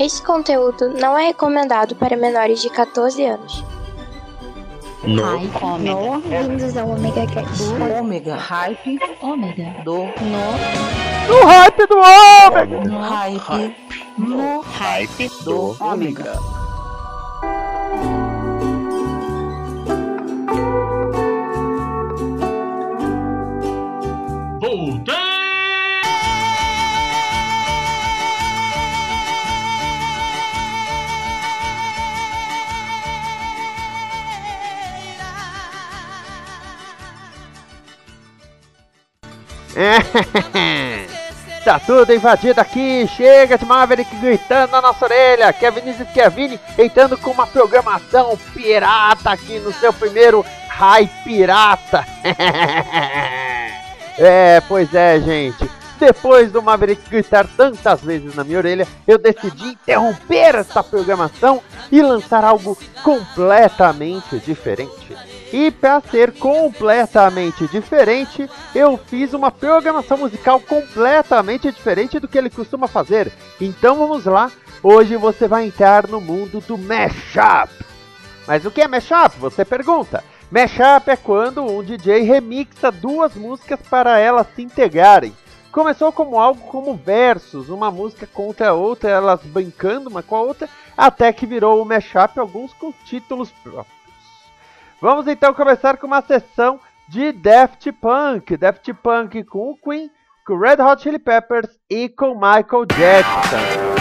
Esse conteúdo não é recomendado para menores de 14 anos. No. Hype. No. Bem-vindos ao Omega Cast. Ômega. Hype Ômega. do. No. O hype do homem! No. Hype No. hype do ômega. tá tudo invadido aqui, chega de Maverick gritando na nossa orelha, que é Vinícius Chiavini entrando com uma programação pirata aqui no seu primeiro Rai Pirata. é, pois é, gente. Depois do Maverick gritar tantas vezes na minha orelha, eu decidi interromper essa programação e lançar algo completamente diferente. E para ser completamente diferente, eu fiz uma programação musical completamente diferente do que ele costuma fazer. Então vamos lá, hoje você vai entrar no mundo do mashup. Mas o que é mashup? Você pergunta. Mashup é quando um DJ remixa duas músicas para elas se integrarem. Começou como algo como versos, uma música contra a outra, elas brincando uma com a outra, até que virou o mashup, alguns com títulos próprios. Vamos então começar com uma sessão de Daft Punk. Daft Punk com o Queen, com Red Hot Chili Peppers e com Michael Jackson.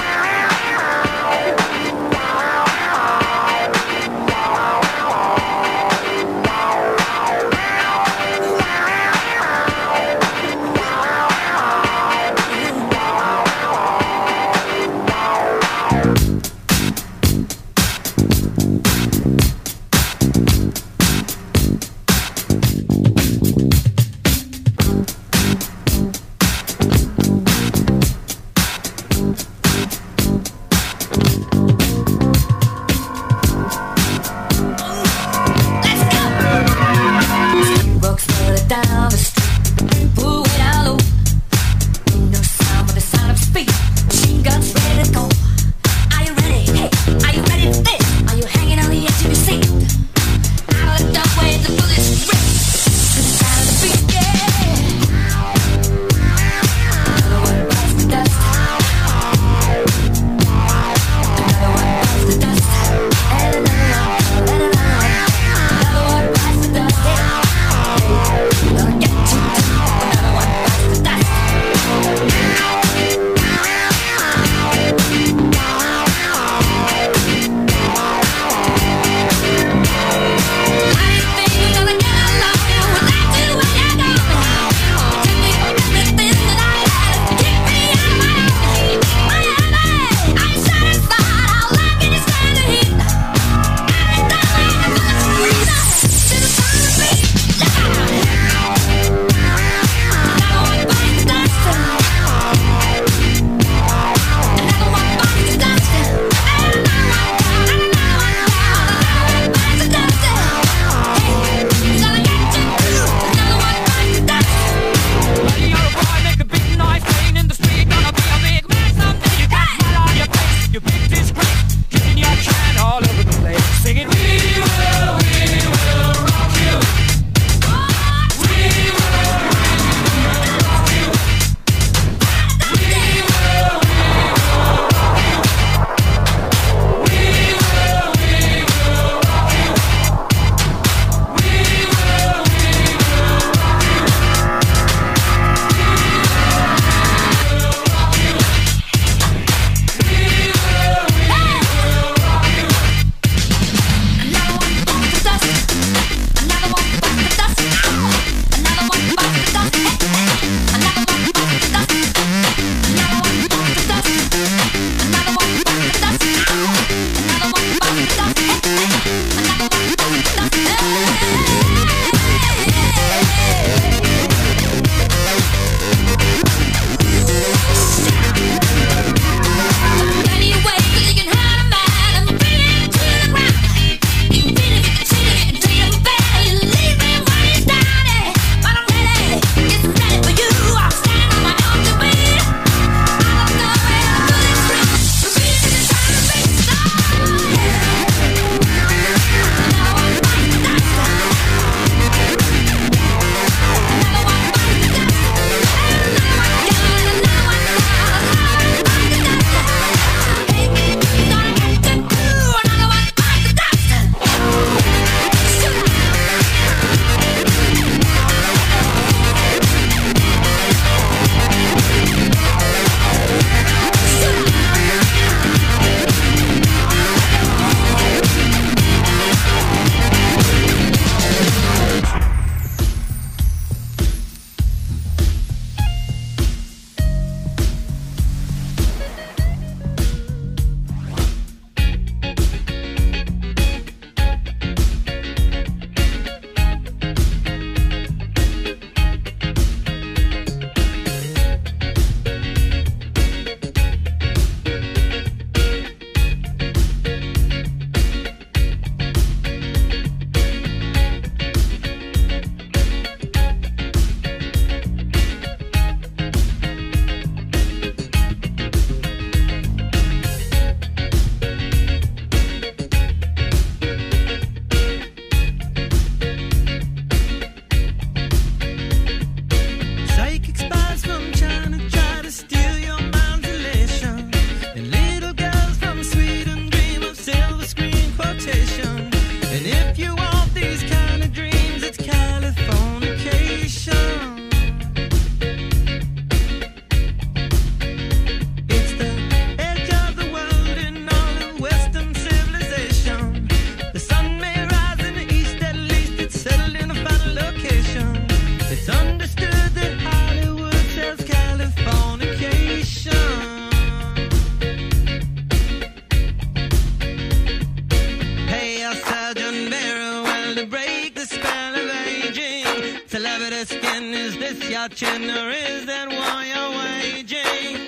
pretender is that why you're waging?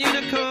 Unicorn.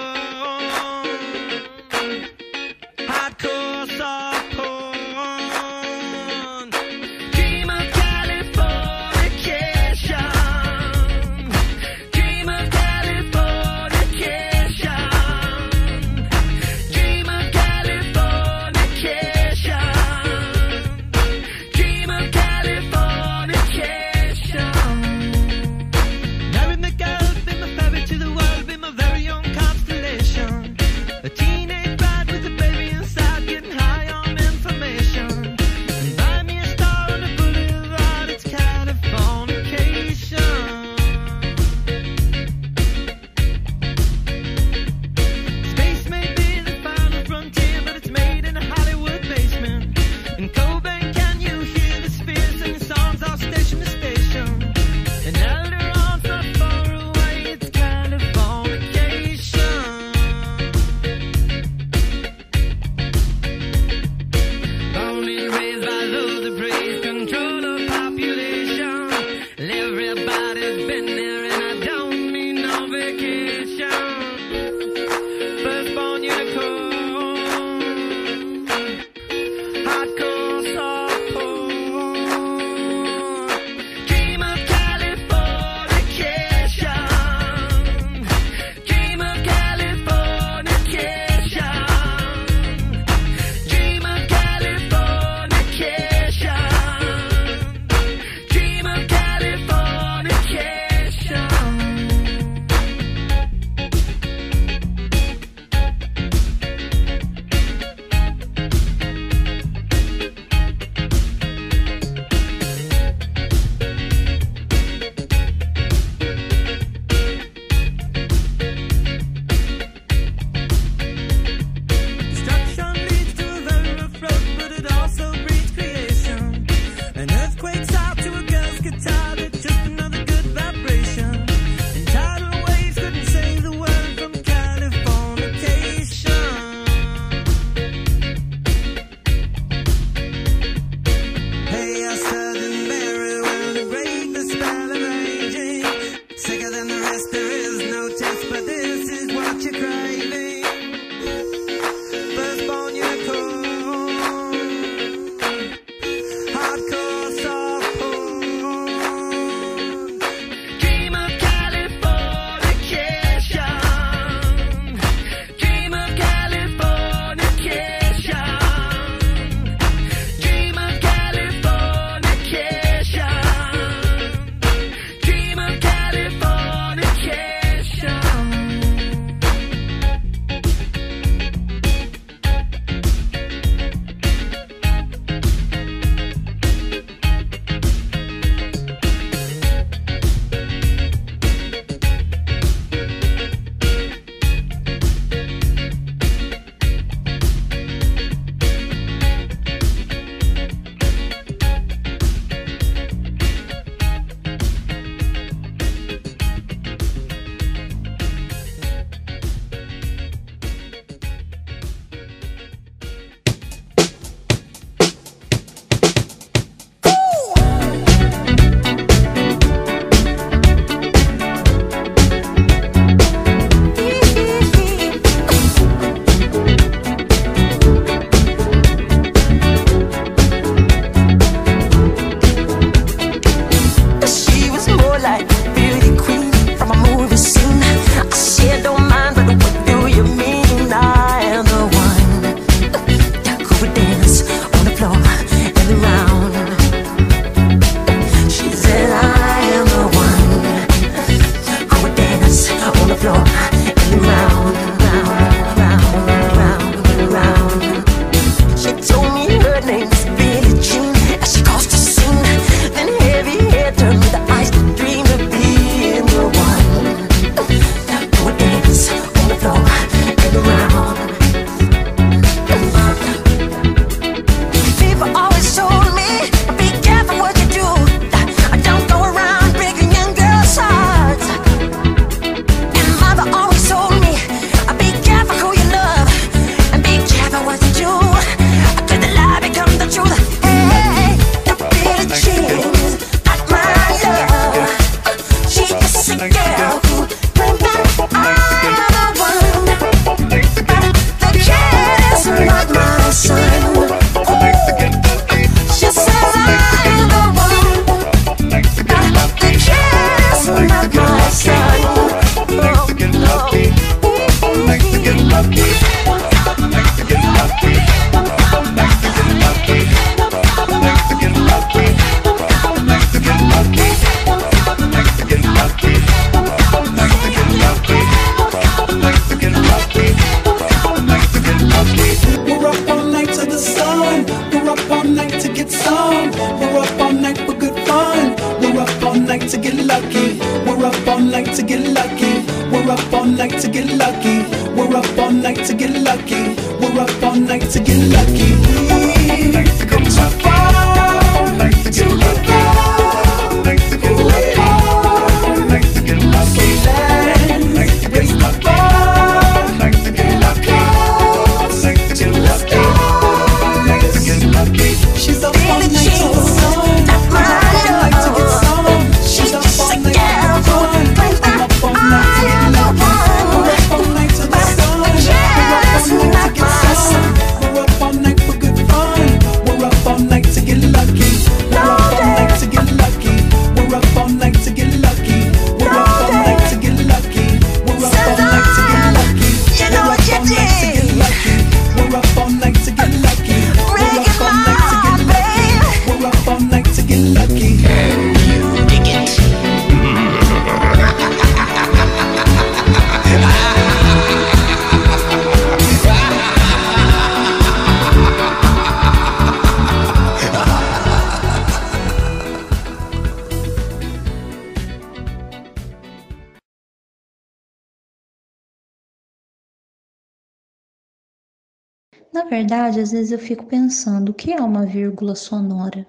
Na verdade, às vezes eu fico pensando, o que é uma vírgula sonora?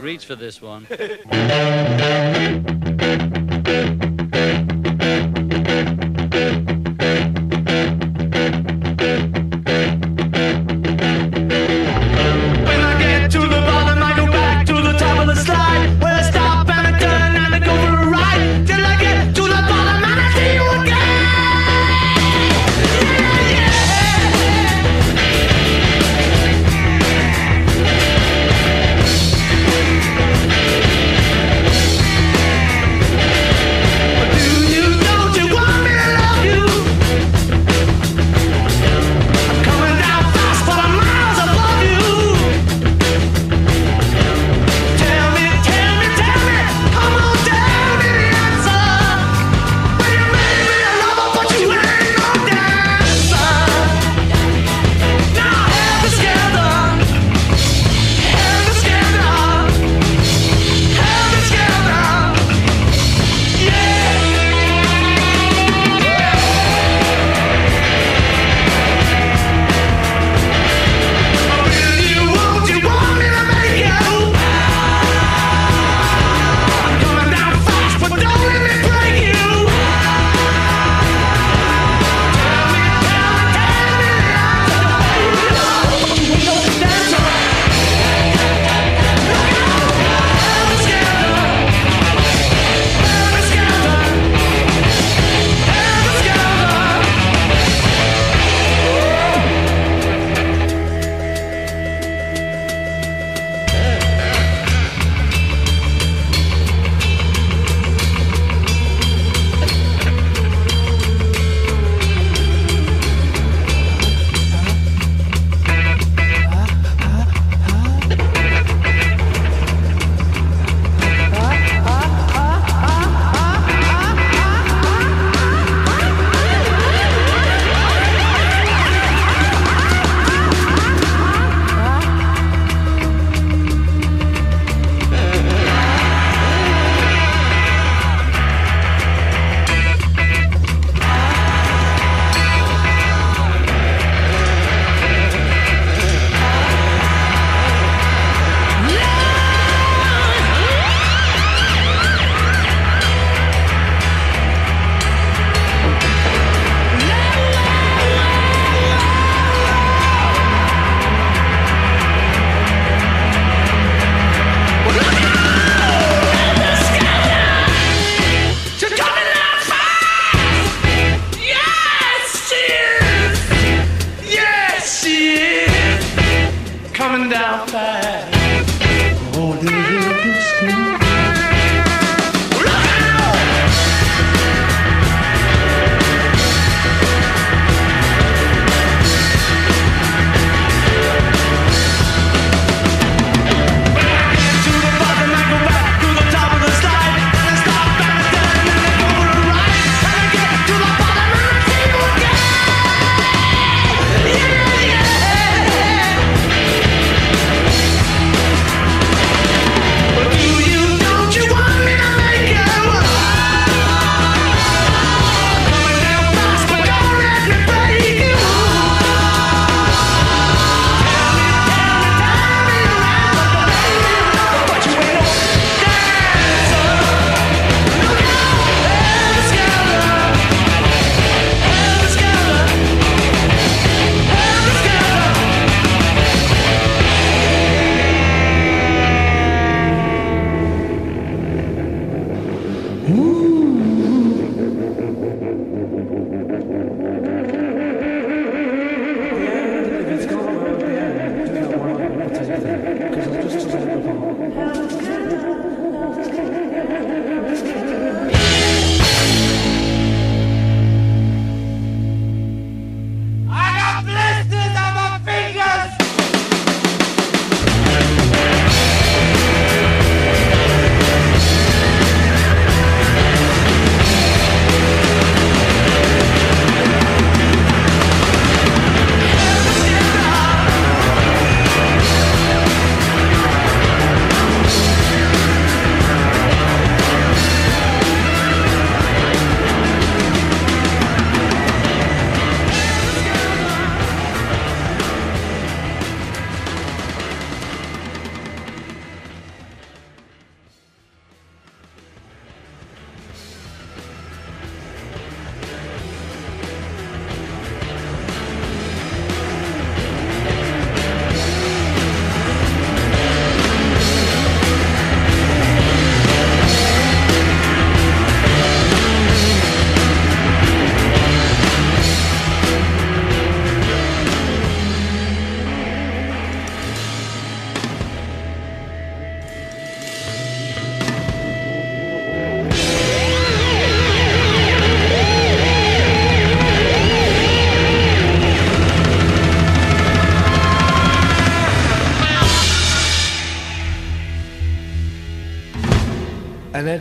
Reach for this one.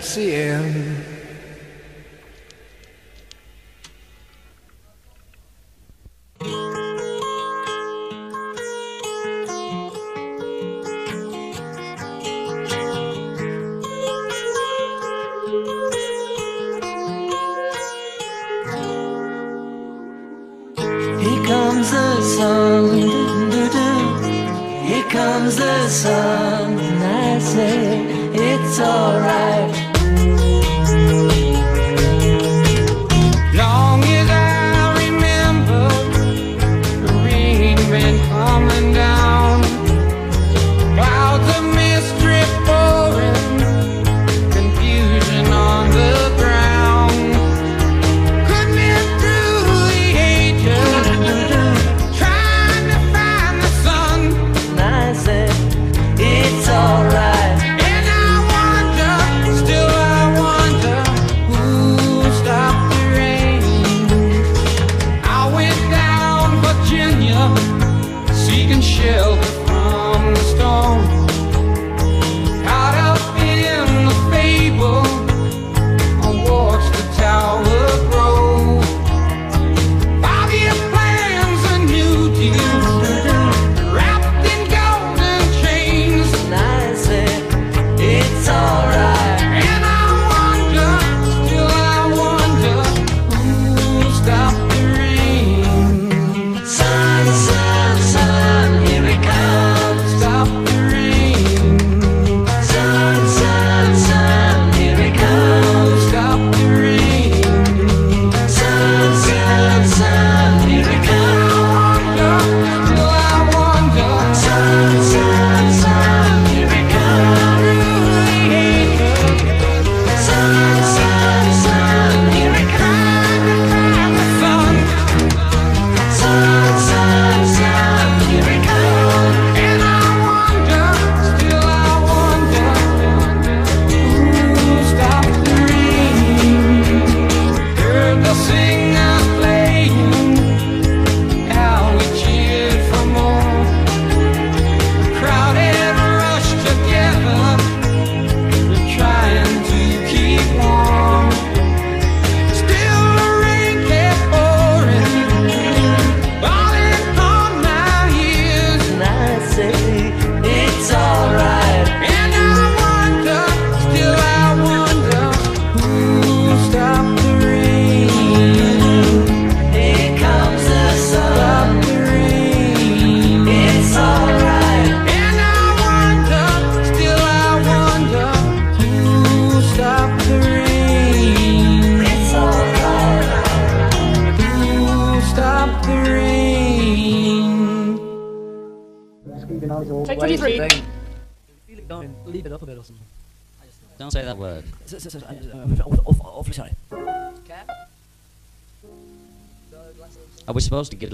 that's the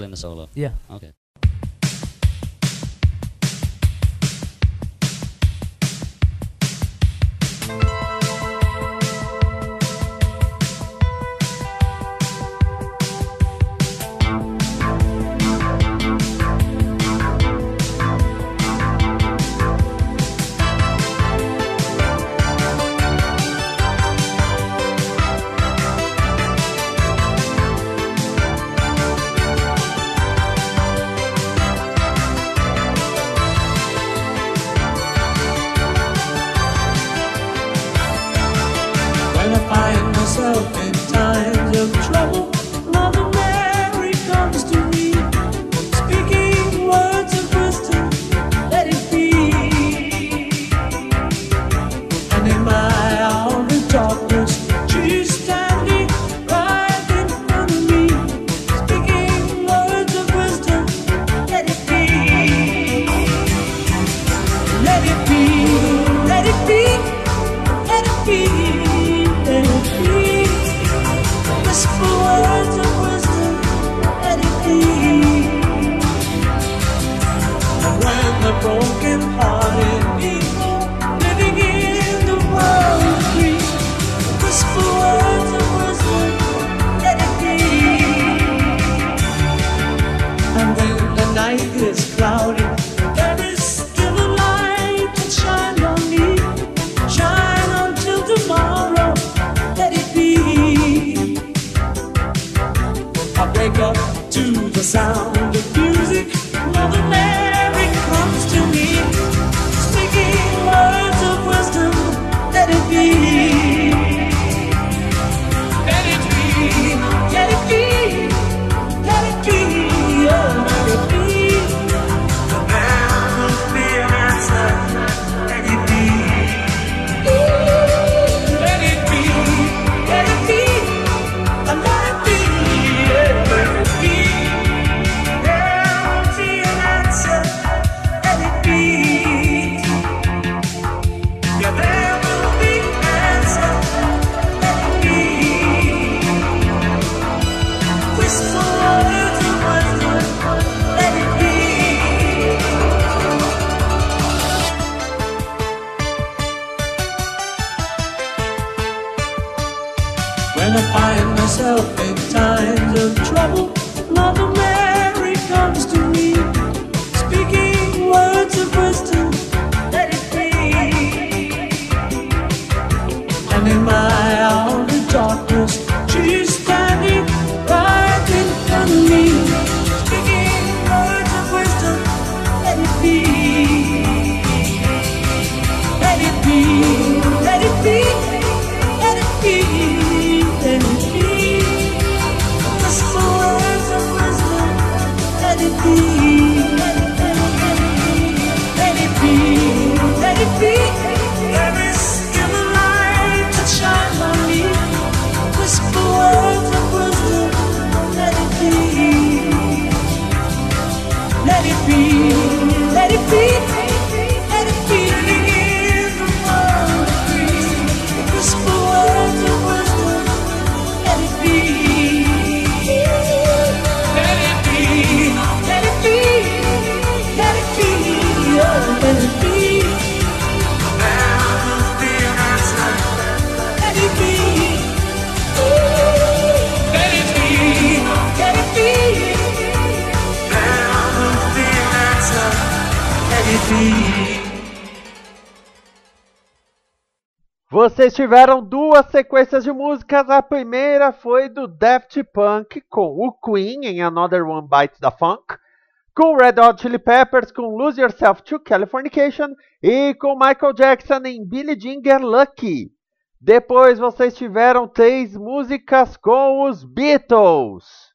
supposed to giggle in the solo? Yeah. vocês tiveram duas sequências de músicas. A primeira foi do Daft Punk com o Queen em Another One Bites da Funk, com Red Hot Chili Peppers com Lose Yourself to Californication e com Michael Jackson em Billie Jinger Lucky. Depois vocês tiveram três músicas com os Beatles.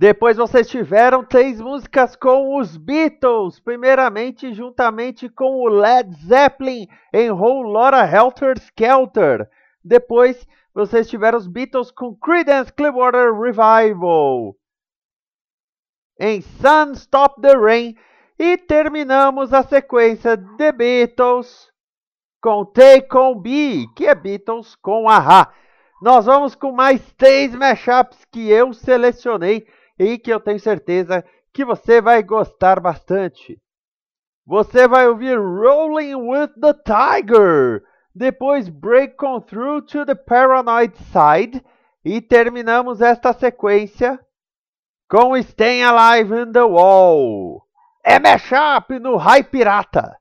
Depois vocês tiveram três músicas com os Beatles, primeiramente juntamente com o Led Zeppelin em Whole Lotta Helter Skelter. Depois vocês tiveram os Beatles com Creedence Clearwater Revival em Sun Stop the Rain e terminamos a sequência The Beatles com Take On B, que é Beatles com Aha. Nós vamos com mais três mashups que eu selecionei e que eu tenho certeza que você vai gostar bastante. Você vai ouvir Rolling with the Tiger, depois Breaking Through to the Paranoid Side e terminamos esta sequência com Stay Alive in the Wall. É mashup no High Pirata.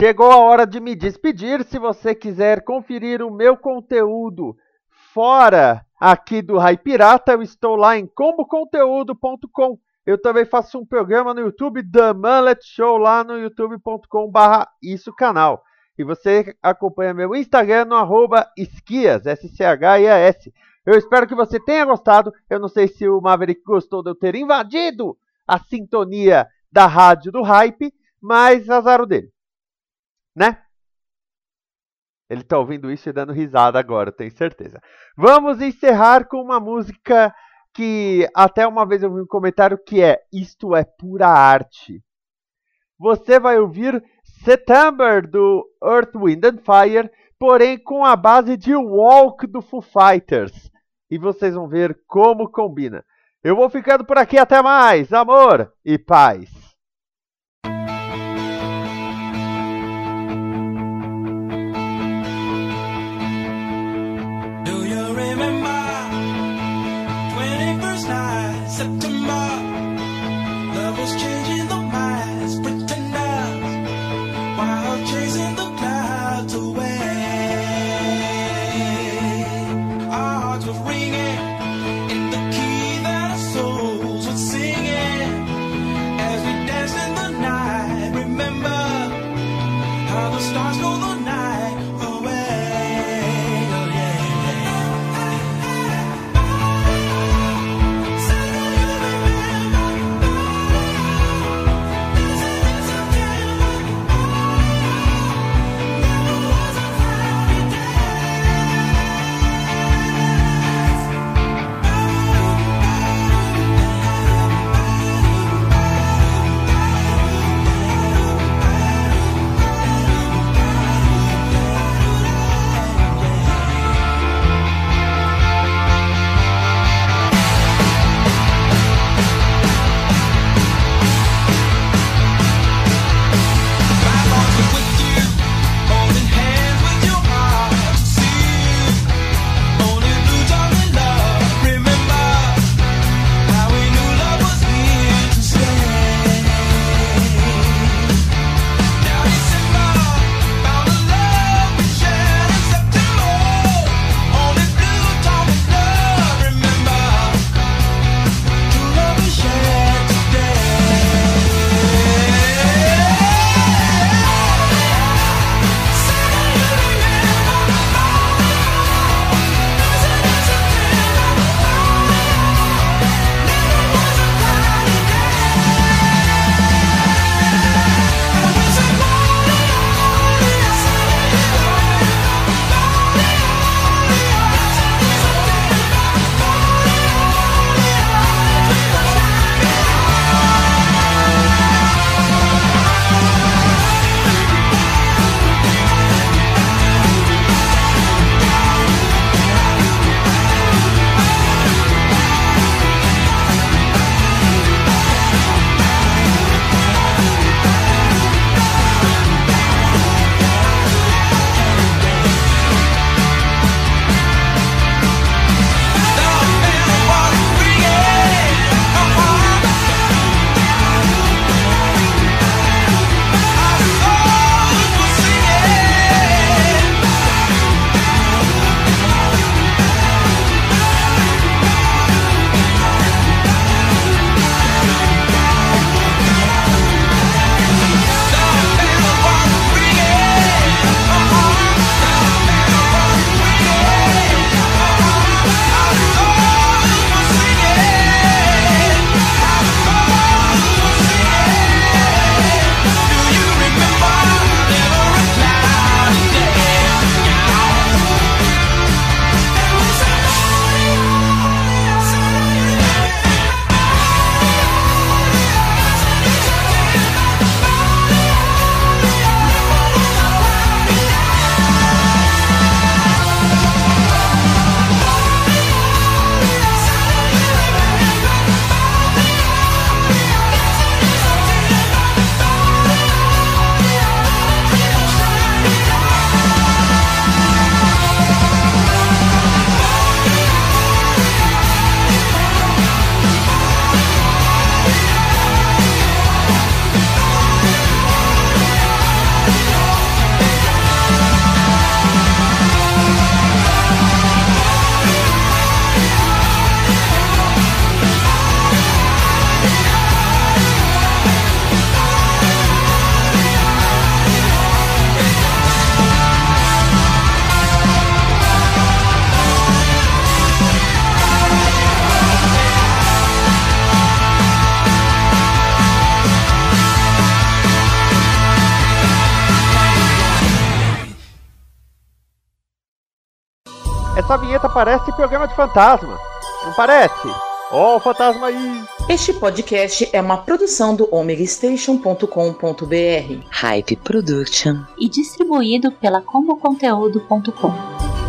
Chegou a hora de me despedir. Se você quiser conferir o meu conteúdo fora aqui do Rai Pirata, eu estou lá em comboconteúdo.com. Eu também faço um programa no YouTube, The Mullet Show, lá no youtube.com/barra isso canal. E você acompanha meu Instagram no arroba esquias, S-C-H-I-A-S. Eu espero que você tenha gostado. Eu não sei se o Maverick gostou de eu ter invadido a sintonia da rádio do hype, mas azar o dele. Né? Ele tá ouvindo isso e dando risada agora, tenho certeza. Vamos encerrar com uma música que até uma vez eu vi um comentário que é Isto é pura arte. Você vai ouvir September do Earth, Wind and Fire, porém com a base de Walk do Foo Fighters. E vocês vão ver como combina. Eu vou ficando por aqui, até mais. Amor e paz. Parece programa de fantasma. Não parece? Ó, o fantasma aí. Este podcast é uma produção do omegastation.com.br. Hype Production. E distribuído pela comboconteúdo.com.